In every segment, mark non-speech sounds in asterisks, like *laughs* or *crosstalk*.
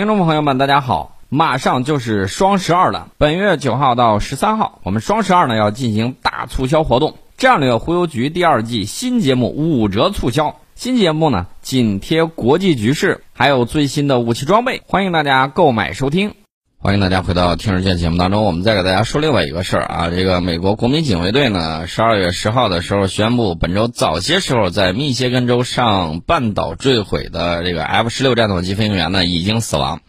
听众朋友们，大家好！马上就是双十二了，本月九号到十三号，我们双十二呢要进行大促销活动。战略忽悠局第二季新节目五折促销，新节目呢紧贴国际局势，还有最新的武器装备，欢迎大家购买收听。欢迎大家回到《听日见》节目当中，我们再给大家说另外一个事儿啊，这个美国国民警卫队呢，十二月十号的时候宣布，本周早些时候在密歇根州上半岛坠毁的这个 F 十六战斗机飞行员呢已经死亡。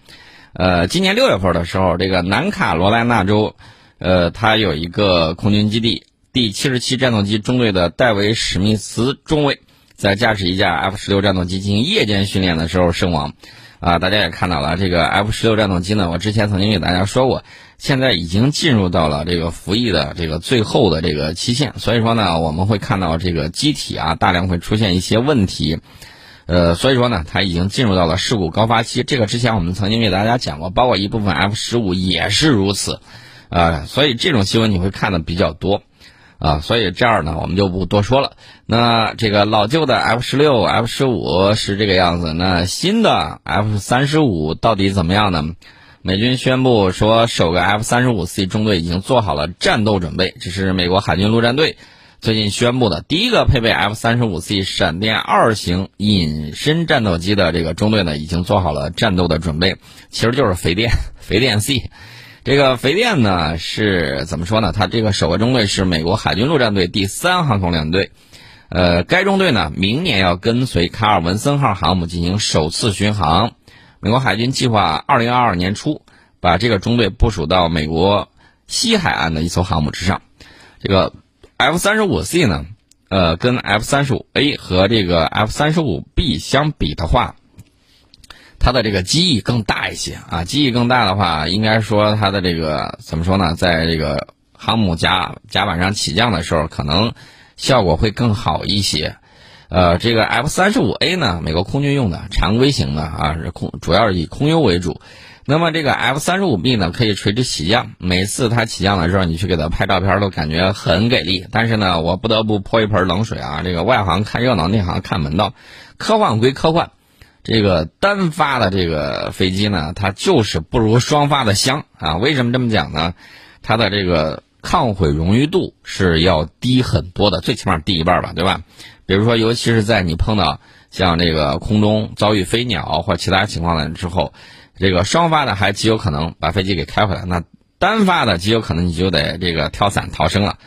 呃，今年六月份的时候，这个南卡罗来纳州，呃，它有一个空军基地，第七十七战斗机中队的戴维史密斯中尉，在驾驶一架 F 十六战斗机进行夜间训练的时候身亡。啊，大家也看到了，这个 F 十六战斗机呢，我之前曾经给大家说过，现在已经进入到了这个服役的这个最后的这个期限，所以说呢，我们会看到这个机体啊，大量会出现一些问题，呃，所以说呢，它已经进入到了事故高发期。这个之前我们曾经给大家讲过，包括一部分 F 十五也是如此，啊，所以这种新闻你会看的比较多。啊，所以这样呢，我们就不多说了。那这个老旧的 F 十六、F 十五是这个样子，那新的 F 三十五到底怎么样呢？美军宣布说，首个 F 三十五 C 中队已经做好了战斗准备。这是美国海军陆战队最近宣布的第一个配备 F 三十五 C 闪电二型隐身战斗机的这个中队呢，已经做好了战斗的准备，其实就是肥电，肥电 C。这个肥电呢是怎么说呢？它这个首个中队是美国海军陆战队第三航空联队，呃，该中队呢明年要跟随卡尔文森号航母进行首次巡航。美国海军计划二零二二年初把这个中队部署到美国西海岸的一艘航母之上。这个 F 三十五 C 呢，呃，跟 F 三十五 A 和这个 F 三十五 B 相比的话。它的这个机翼更大一些啊，机翼更大的话，应该说它的这个怎么说呢？在这个航母甲甲板上起降的时候，可能效果会更好一些。呃，这个 F 三十五 A 呢，美国空军用的常规型的啊，是空主要是以空优为主。那么这个 F 三十五 B 呢，可以垂直起降，每次它起降的时候，你去给它拍照片都感觉很给力。但是呢，我不得不泼一盆冷水啊，这个外行看热闹，内行看门道。科幻归科幻。这个单发的这个飞机呢，它就是不如双发的香啊！为什么这么讲呢？它的这个抗毁容易度是要低很多的，最起码低一半吧，对吧？比如说，尤其是在你碰到像这个空中遭遇飞鸟或其他情况了之后，这个双发的还极有可能把飞机给开回来，那单发的极有可能你就得这个跳伞逃生了。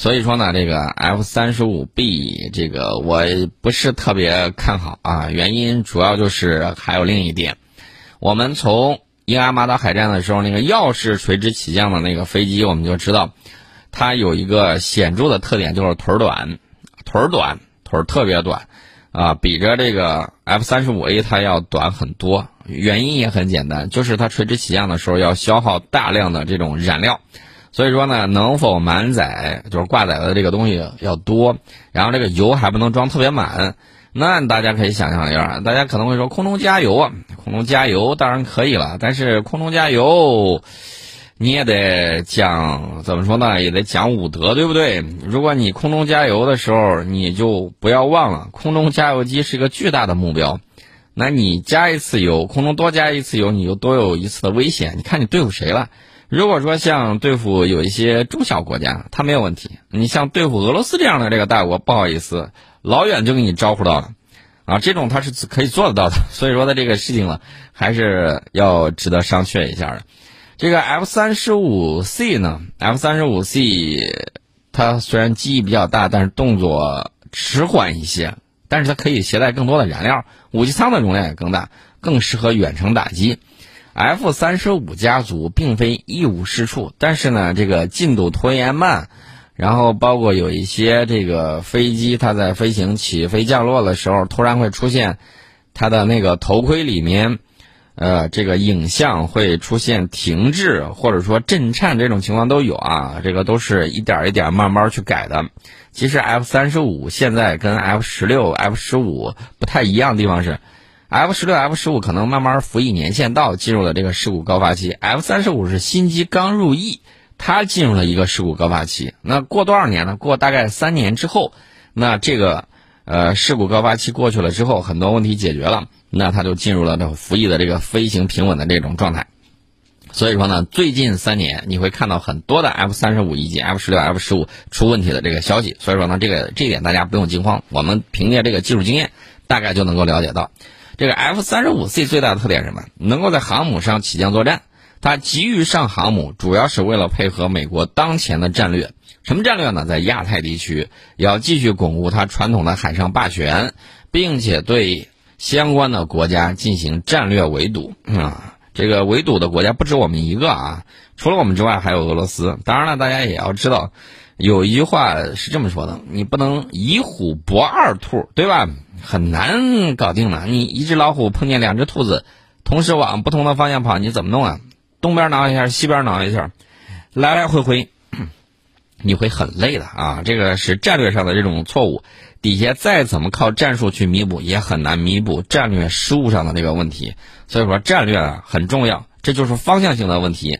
所以说呢，这个 F 三十五 B 这个我不是特别看好啊，原因主要就是还有另一点，我们从英阿马岛海战的时候那个钥匙垂直起降的那个飞机，我们就知道，它有一个显著的特点就是腿儿短，腿儿短，腿儿特别短，啊，比着这个 F 三十五 A 它要短很多，原因也很简单，就是它垂直起降的时候要消耗大量的这种燃料。所以说呢，能否满载就是挂载的这个东西要多，然后这个油还不能装特别满。那大家可以想象一下，大家可能会说空中加油啊，空中加油当然可以了，但是空中加油你也得讲怎么说呢？也得讲武德，对不对？如果你空中加油的时候，你就不要忘了，空中加油机是一个巨大的目标。那你加一次油，空中多加一次油，你就多有一次的危险。你看你对付谁了？如果说像对付有一些中小国家，它没有问题。你像对付俄罗斯这样的这个大国，不好意思，老远就给你招呼到了，啊，这种它是可以做得到的。*laughs* 所以说它这个事情呢，还是要值得商榷一下的。这个 F 三十五 C 呢，F 三十五 C，它虽然机翼比较大，但是动作迟缓一些，但是它可以携带更多的燃料，武器舱的容量也更大，更适合远程打击。F 三十五家族并非一无是处，但是呢，这个进度拖延慢，然后包括有一些这个飞机，它在飞行起飞降落的时候，突然会出现它的那个头盔里面，呃，这个影像会出现停滞或者说震颤这种情况都有啊，这个都是一点一点慢慢去改的。其实 F 三十五现在跟 F 十六、F 十五不太一样的地方是。F 十六、F 十五可能慢慢服役年限到，进入了这个事故高发期。F 三十五是新机刚入役，它进入了一个事故高发期。那过多少年呢？过大概三年之后，那这个呃事故高发期过去了之后，很多问题解决了，那它就进入了这个服役的这个飞行平稳的这种状态。所以说呢，最近三年你会看到很多的 F 三十五以及 F 十六、F 十五出问题的这个消息。所以说呢，这个这一点大家不用惊慌，我们凭借这个技术经验，大概就能够了解到，这个 F 三十五 C 最大的特点是什么？能够在航母上起降作战。它急于上航母，主要是为了配合美国当前的战略。什么战略呢？在亚太地区要继续巩固它传统的海上霸权，并且对相关的国家进行战略围堵啊。这个围堵的国家不止我们一个啊，除了我们之外还有俄罗斯。当然了，大家也要知道，有一句话是这么说的：你不能一虎搏二兔，对吧？很难搞定的。你一只老虎碰见两只兔子，同时往不同的方向跑，你怎么弄啊？东边挠一下，西边挠一下，来来回回，你会很累的啊！这个是战略上的这种错误，底下再怎么靠战术去弥补，也很难弥补战略失误上的这个问题。所以说战略啊很重要，这就是方向性的问题。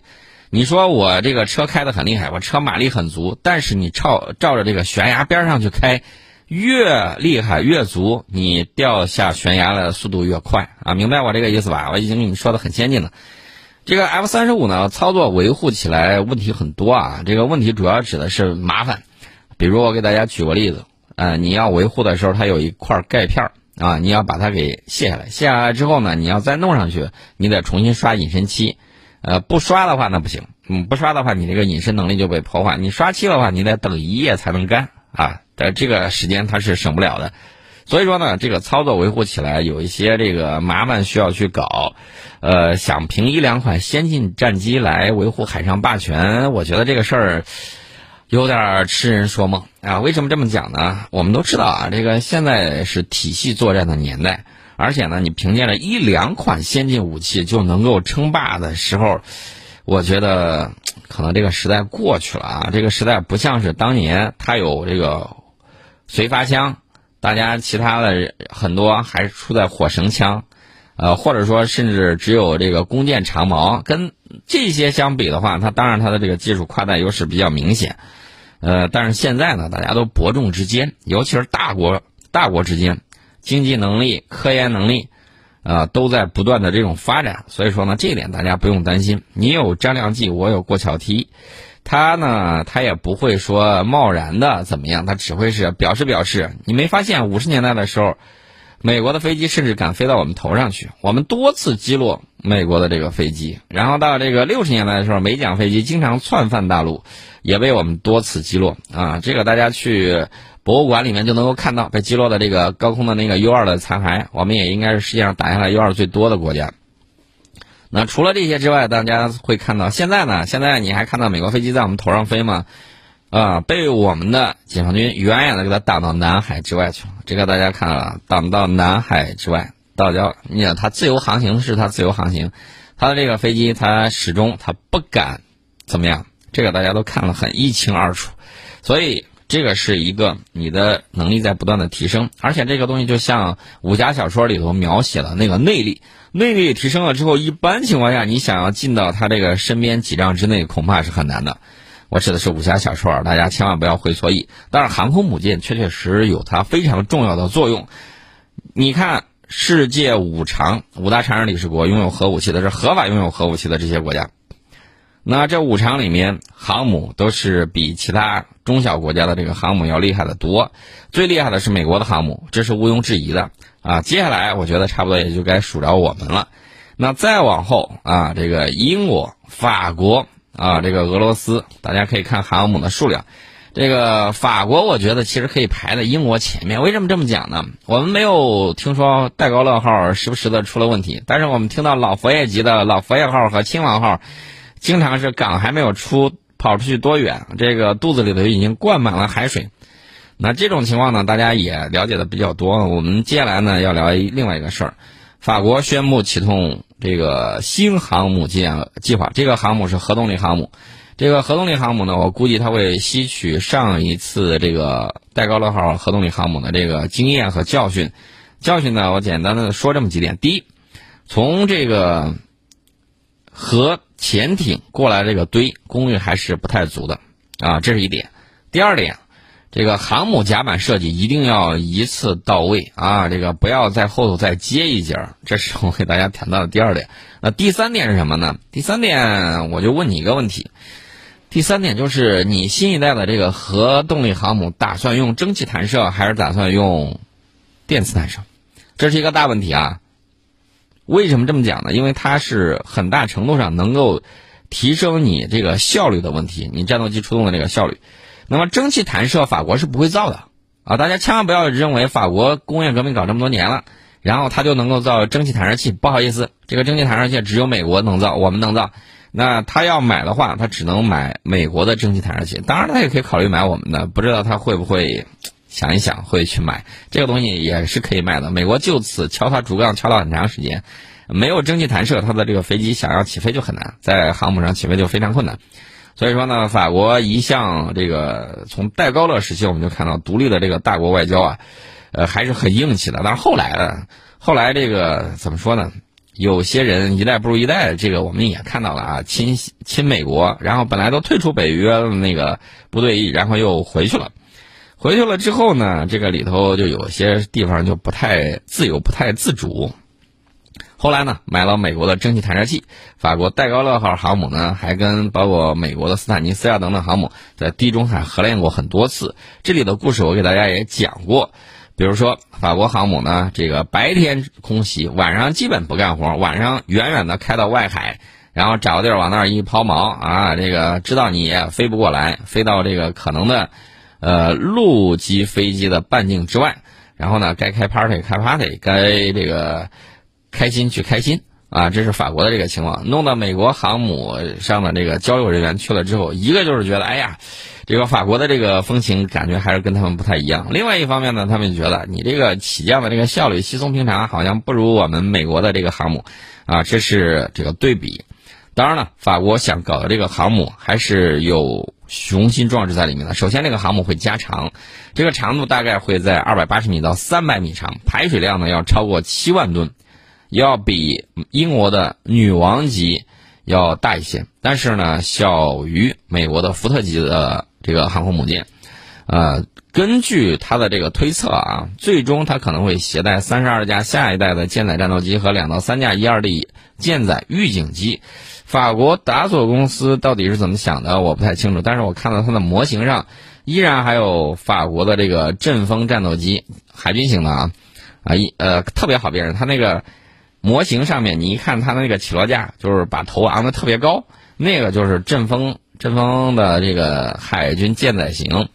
你说我这个车开的很厉害，我车马力很足，但是你照照着这个悬崖边上去开，越厉害越足，你掉下悬崖的速度越快啊！明白我这个意思吧？我已经跟你说的很先进了。这个 F 三十五呢，操作维护起来问题很多啊。这个问题主要指的是麻烦，比如我给大家举个例子，呃，你要维护的时候，它有一块钙片啊，你要把它给卸下来，卸下来之后呢，你要再弄上去，你得重新刷隐身漆，呃，不刷的话那不行，嗯，不刷的话你这个隐身能力就被破坏。你刷漆的话，你得等一夜才能干啊，但这个时间它是省不了的。所以说呢，这个操作维护起来有一些这个麻烦需要去搞，呃，想凭一两款先进战机来维护海上霸权，我觉得这个事儿。有点痴人说梦啊！为什么这么讲呢？我们都知道啊，这个现在是体系作战的年代，而且呢，你凭借了一两款先进武器就能够称霸的时候，我觉得可能这个时代过去了啊！这个时代不像是当年他有这个随发枪，大家其他的很多还是出在火绳枪，呃，或者说甚至只有这个弓箭长矛，跟这些相比的话，它当然它的这个技术跨代优势比较明显。呃，但是现在呢，大家都伯仲之间，尤其是大国大国之间，经济能力、科研能力，啊，都在不断的这种发展。所以说呢，这一点大家不用担心。你有张良计，我有过桥梯，他呢，他也不会说贸然的怎么样，他只会是表示表示。你没发现五十年代的时候，美国的飞机甚至敢飞到我们头上去，我们多次击落美国的这个飞机。然后到这个六十年代的时候，美蒋飞机经常窜犯大陆。也被我们多次击落啊！这个大家去博物馆里面就能够看到被击落的这个高空的那个 U 二的残骸。我们也应该是世界上打下来 U 二最多的国家。那除了这些之外，大家会看到现在呢？现在你还看到美国飞机在我们头上飞吗？啊，被我们的解放军远远的给它挡到南海之外去了。这个大家看到了，挡到南海之外，到叫你看它自由航行是它自由航行，它的这个飞机它始终它不敢怎么样。这个大家都看了很一清二楚，所以这个是一个你的能力在不断的提升，而且这个东西就像武侠小说里头描写的那个内力，内力提升了之后，一般情况下你想要进到他这个身边几丈之内，恐怕是很难的。我指的是武侠小说，大家千万不要会错意。但是航空母舰确确实有它非常重要的作用。你看，世界五常五大常任理事国拥有核武器的是合法拥有核武器的这些国家。那这五常里面，航母都是比其他中小国家的这个航母要厉害的多。最厉害的是美国的航母，这是毋庸置疑的啊。接下来，我觉得差不多也就该数着我们了。那再往后啊，这个英国、法国啊，这个俄罗斯，大家可以看航母的数量。这个法国，我觉得其实可以排在英国前面。为什么这么讲呢？我们没有听说戴高乐号时不时的出了问题，但是我们听到老佛爷级的老佛爷号和亲王号。经常是港还没有出，跑出去多远，这个肚子里头已经灌满了海水。那这种情况呢，大家也了解的比较多。我们接下来呢要聊另外一个事儿，法国宣布启动这个新航母建计划。这个航母是核动力航母，这个核动力航母呢，我估计它会吸取上一次这个戴高乐号核动力航母的这个经验和教训。教训呢，我简单的说这么几点：第一，从这个核潜艇过来这个堆功率还是不太足的，啊，这是一点。第二点，这个航母甲板设计一定要一次到位啊，这个不要在后头再接一节儿。这是我给大家谈到的第二点。那第三点是什么呢？第三点我就问你一个问题。第三点就是你新一代的这个核动力航母打算用蒸汽弹射还是打算用电磁弹射？这是一个大问题啊。为什么这么讲呢？因为它是很大程度上能够提升你这个效率的问题，你战斗机出动的这个效率。那么蒸汽弹射法国是不会造的啊！大家千万不要认为法国工业革命搞这么多年了，然后它就能够造蒸汽弹射器。不好意思，这个蒸汽弹射器只有美国能造，我们能造。那他要买的话，他只能买美国的蒸汽弹射器。当然，他也可以考虑买我们的，不知道他会不会想一想会去买这个东西也是可以卖的。美国就此敲他竹杠敲了很长时间，没有蒸汽弹射，他的这个飞机想要起飞就很难，在航母上起飞就非常困难。所以说呢，法国一向这个从戴高乐时期我们就看到独立的这个大国外交啊，呃还是很硬气的。但是后来呢，后来这个怎么说呢？有些人一代不如一代，这个我们也看到了啊，亲亲美国，然后本来都退出北约那个部队，然后又回去了。回去了之后呢，这个里头就有些地方就不太自由，不太自主。后来呢，买了美国的蒸汽弹射器，法国戴高乐号航母呢，还跟包括美国的斯坦尼斯亚等等航母在地中海合练过很多次。这里的故事我给大家也讲过。比如说，法国航母呢，这个白天空袭，晚上基本不干活，晚上远远的开到外海，然后找个地儿往那儿一抛锚啊，这个知道你飞不过来，飞到这个可能的，呃，陆基飞机的半径之外，然后呢，该开 party 开 party，该这个开心去开心啊，这是法国的这个情况，弄到美国航母上的这个交流人员去了之后，一个就是觉得，哎呀。这个法国的这个风情感觉还是跟他们不太一样。另外一方面呢，他们觉得你这个起降的这个效率稀松平常，好像不如我们美国的这个航母，啊，这是这个对比。当然了，法国想搞的这个航母还是有雄心壮志在里面的。首先，这个航母会加长，这个长度大概会在二百八十米到三百米长，排水量呢要超过七万吨，要比英国的女王级要大一些，但是呢，小于美国的福特级的。这个航空母舰，呃，根据他的这个推测啊，最终他可能会携带三十二架下一代的舰载战斗机和两到三架一二 D 舰载预警机。法国达索公司到底是怎么想的，我不太清楚。但是我看到它的模型上，依然还有法国的这个阵风战斗机，海军型的啊，啊一呃特别好辨认。它那个模型上面，你一看它的那个起落架，就是把头昂的特别高，那个就是阵风。阵风的这个海军舰载型，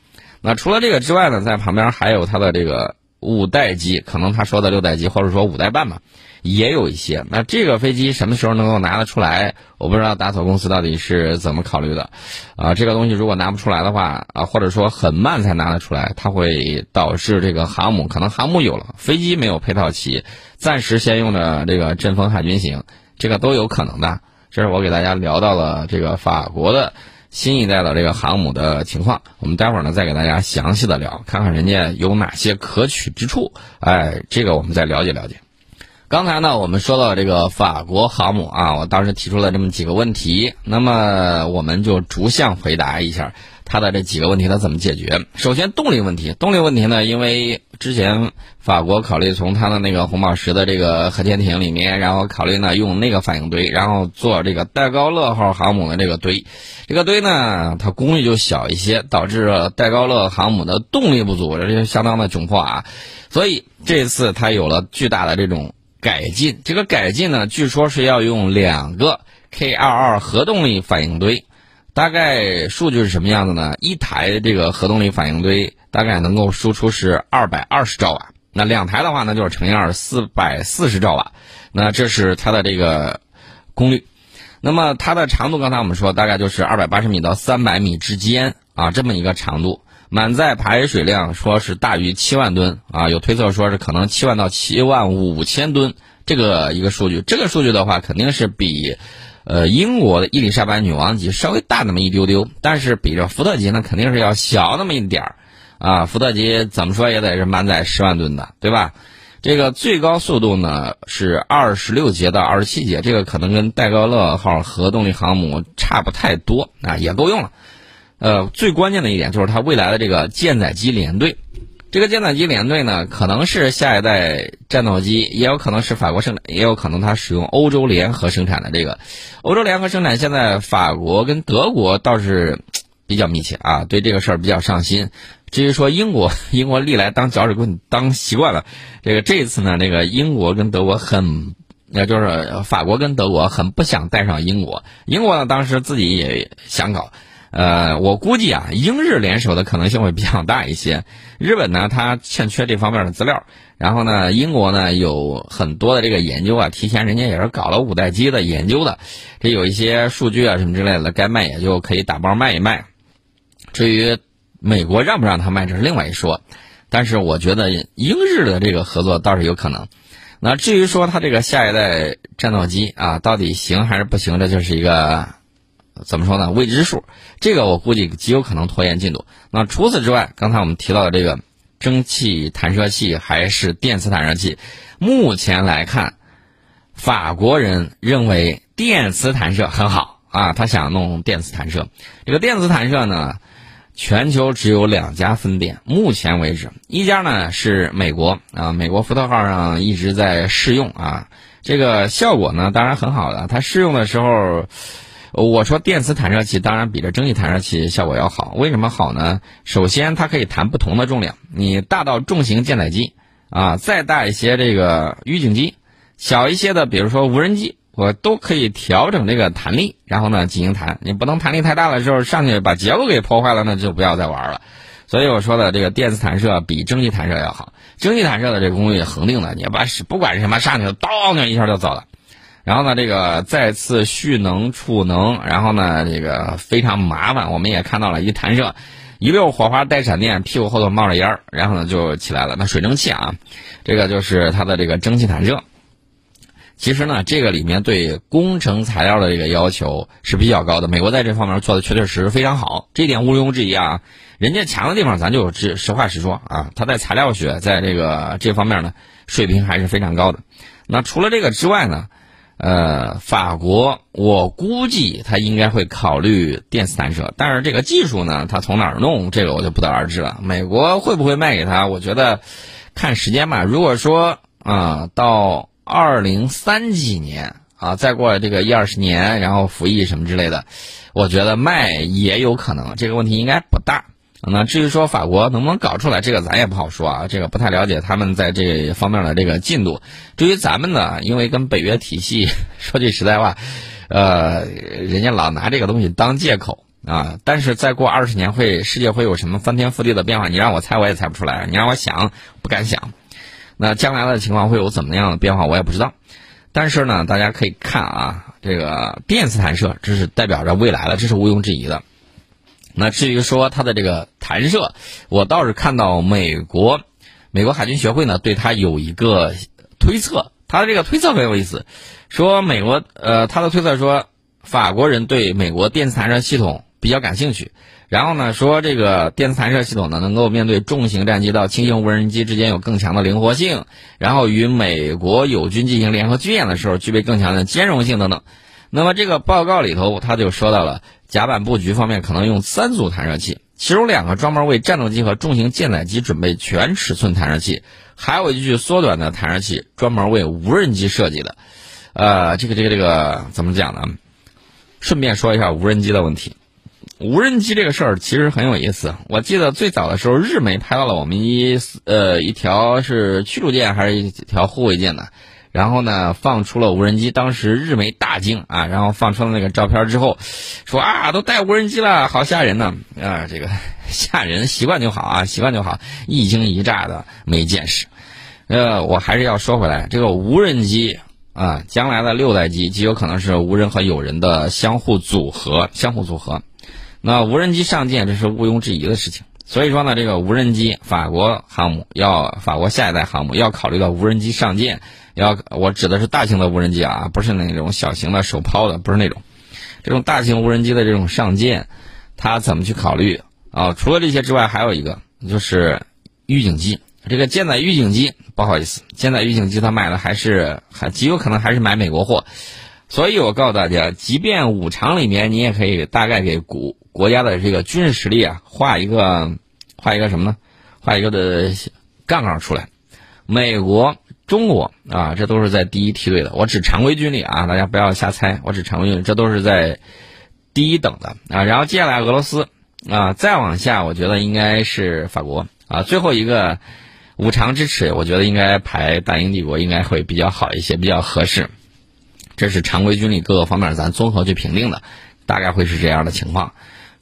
那除了这个之外呢，在旁边还有它的这个五代机，可能他说的六代机或者说五代半吧，也有一些。那这个飞机什么时候能够拿得出来？我不知道达索公司到底是怎么考虑的。啊，这个东西如果拿不出来的话，啊，或者说很慢才拿得出来，它会导致这个航母可能航母有了，飞机没有配套齐，暂时先用的这个阵风海军型，这个都有可能的。这是我给大家聊到了这个法国的。新一代的这个航母的情况，我们待会儿呢再给大家详细的聊，看看人家有哪些可取之处。哎，这个我们再了解了解。刚才呢，我们说到这个法国航母啊，我当时提出了这么几个问题，那么我们就逐项回答一下。它的这几个问题它怎么解决？首先动力问题，动力问题呢，因为之前法国考虑从它的那个红宝石的这个核潜艇里面，然后考虑呢用那个反应堆，然后做这个戴高乐号航母的这个堆，这个堆呢它功率就小一些，导致戴高乐航母的动力不足，这就相当的窘迫啊。所以这次它有了巨大的这种改进，这个改进呢，据说是要用两个 K 二二核动力反应堆。大概数据是什么样子呢？一台这个核动力反应堆大概能够输出是二百二十兆瓦，那两台的话呢就是乘以二，四百四十兆瓦。那这是它的这个功率。那么它的长度，刚才我们说大概就是二百八十米到三百米之间啊，这么一个长度。满载排水量说是大于七万吨啊，有推测说是可能七万到七万五千吨这个一个数据。这个数据的话，肯定是比。呃，英国的伊丽莎白女王级稍微大那么一丢丢，但是比这福特级呢肯定是要小那么一点儿，啊，福特级怎么说也得是满载十万吨的，对吧？这个最高速度呢是二十六节到二十七节，这个可能跟戴高乐号核动力航母差不太多啊，也够用了。呃，最关键的一点就是它未来的这个舰载机联队。这个舰载机联队呢，可能是下一代战斗机，也有可能是法国生产，也有可能它使用欧洲联合生产的这个。欧洲联合生产，现在法国跟德国倒是比较密切啊，*laughs* 对这个事儿比较上心。至于说英国，英国历来当搅屎棍当习惯了，这个这一次呢，这个英国跟德国很，也就是法国跟德国很不想带上英国。英国呢，当时自己也想搞。呃，我估计啊，英日联手的可能性会比较大一些。*laughs* 日本呢，它欠缺这方面的资料，然后呢，英国呢有很多的这个研究啊，提前人家也是搞了五代机的研究的，这有一些数据啊什么之类的，该卖也就可以打包卖一卖。至于美国让不让他卖，这是另外一说。但是我觉得英日的这个合作倒是有可能。那至于说它这个下一代战斗机啊，到底行还是不行，这就是一个。怎么说呢？未知数，这个我估计极有可能拖延进度。那除此之外，刚才我们提到的这个蒸汽弹射器还是电磁弹射器，目前来看，法国人认为电磁弹射很好啊，他想弄电磁弹射。这个电磁弹射呢，全球只有两家分店，目前为止，一家呢是美国啊，美国福特号上一直在试用啊，这个效果呢当然很好的，它试用的时候。我说电磁弹射器当然比这蒸汽弹射器效果要好，为什么好呢？首先它可以弹不同的重量，你大到重型舰载机，啊，再大一些这个预警机，小一些的比如说无人机，我都可以调整这个弹力，然后呢进行弹。你不能弹力太大的时候上去把结构给破坏了，那就不要再玩了。所以我说的这个电磁弹射比蒸汽弹射要好，蒸汽弹射的这个功率恒定的，你把不管是什么上去，当就一下就走了。然后呢，这个再次蓄能储能，然后呢，这个非常麻烦。我们也看到了一弹射，一溜火花带闪电，屁股后头冒着烟儿，然后呢就起来了。那水蒸气啊，这个就是它的这个蒸汽弹射。其实呢，这个里面对工程材料的这个要求是比较高的。美国在这方面做的确确实实非常好，这一点毋庸置疑啊。人家强的地方，咱就实实话实说啊。他在材料学，在这个这方面呢，水平还是非常高的。那除了这个之外呢？呃，法国，我估计他应该会考虑电磁弹射，但是这个技术呢，他从哪儿弄，这个我就不得而知了。美国会不会卖给他？我觉得看时间吧。如果说啊，到二零三几年啊，再过这个一二十年，然后服役什么之类的，我觉得卖也有可能，这个问题应该不大。那至于说法国能不能搞出来，这个咱也不好说啊，这个不太了解他们在这方面的这个进度。至于咱们呢，因为跟北约体系，*laughs* 说句实在话，呃，人家老拿这个东西当借口啊。但是再过二十年，会世界会有什么翻天覆地的变化？你让我猜，我也猜不出来；你让我想，不敢想。那将来的情况会有怎么样的变化，我也不知道。但是呢，大家可以看啊，这个电磁弹射，这是代表着未来的，这是毋庸置疑的。那至于说它的这个弹射，我倒是看到美国，美国海军学会呢对它有一个推测，它的这个推测很有意思，说美国呃他的推测说法国人对美国电磁弹射系统比较感兴趣，然后呢说这个电磁弹射系统呢能够面对重型战机到轻型无人机之间有更强的灵活性，然后与美国友军进行联合军演的时候具备更强的兼容性等等。那么这个报告里头他就说到了。甲板布局方面可能用三组弹射器，其中两个专门为战斗机和重型舰载机准备全尺寸弹射器，还有一具缩短的弹射器专门为无人机设计的。呃，这个这个这个怎么讲呢？顺便说一下无人机的问题。无人机这个事儿其实很有意思。我记得最早的时候，日媒拍到了我们一呃一条是驱逐舰还是一条护卫舰的。然后呢，放出了无人机，当时日媒大惊啊！然后放出了那个照片之后，说啊，都带无人机了，好吓人呢！啊，这个 *laughs* 吓人，习惯就好啊，习惯就好，一惊一乍的没见识。呃，我还是要说回来，这个无人机啊，将来的六代机极有可能是无人和有人的相互组合，相互组合。那无人机上舰，这是毋庸置疑的事情。所以说呢，这个无人机，法国航母要法国下一代航母要考虑到无人机上舰。要我指的是大型的无人机啊，不是那种小型的手抛的，不是那种，这种大型无人机的这种上舰，它怎么去考虑啊？除了这些之外，还有一个就是预警机。这个舰载预警机，不好意思，舰载预警机它买的还是还极有可能还是买美国货，所以我告诉大家，即便五常里面，你也可以大概给估国家的这个军事实力啊画一个画一个什么呢？画一个的杠杠出来。美国、中国啊，这都是在第一梯队的。我指常规军力啊，大家不要瞎猜。我指常规军力，这都是在第一等的啊。然后接下来俄罗斯啊，再往下，我觉得应该是法国啊。最后一个五常之耻，我觉得应该排大英帝国，应该会比较好一些，比较合适。这是常规军力各个方面咱综合去评定的，大概会是这样的情况。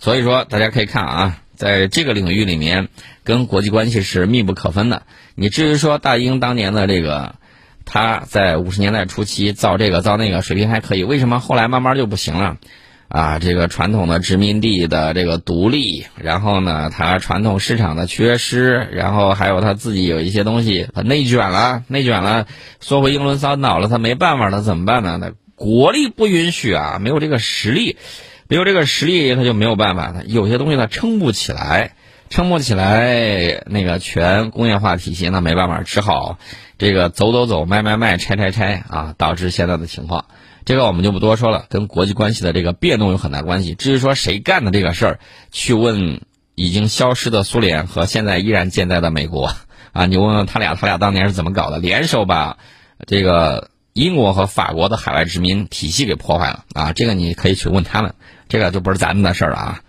所以说，大家可以看啊。在这个领域里面，跟国际关系是密不可分的。你至于说大英当年的这个，他在五十年代初期造这个造那个水平还可以，为什么后来慢慢就不行了？啊，这个传统的殖民地的这个独立，然后呢，它传统市场的缺失，然后还有他自己有一些东西，他内卷了，内卷了，缩回英伦三岛了，他没办法了，怎么办呢？那国力不允许啊，没有这个实力。没有这个实力，他就没有办法。他有些东西他撑不起来，撑不起来，那个全工业化体系那没办法，只好这个走走走，卖卖卖，拆拆拆啊，导致现在的情况。这个我们就不多说了，跟国际关系的这个变动有很大关系。至于说谁干的这个事儿，去问已经消失的苏联和现在依然健在的美国啊，你问问他俩，他俩当年是怎么搞的？联手把这个英国和法国的海外殖民体系给破坏了啊！这个你可以去问他们。这个就不是咱们的事儿了啊。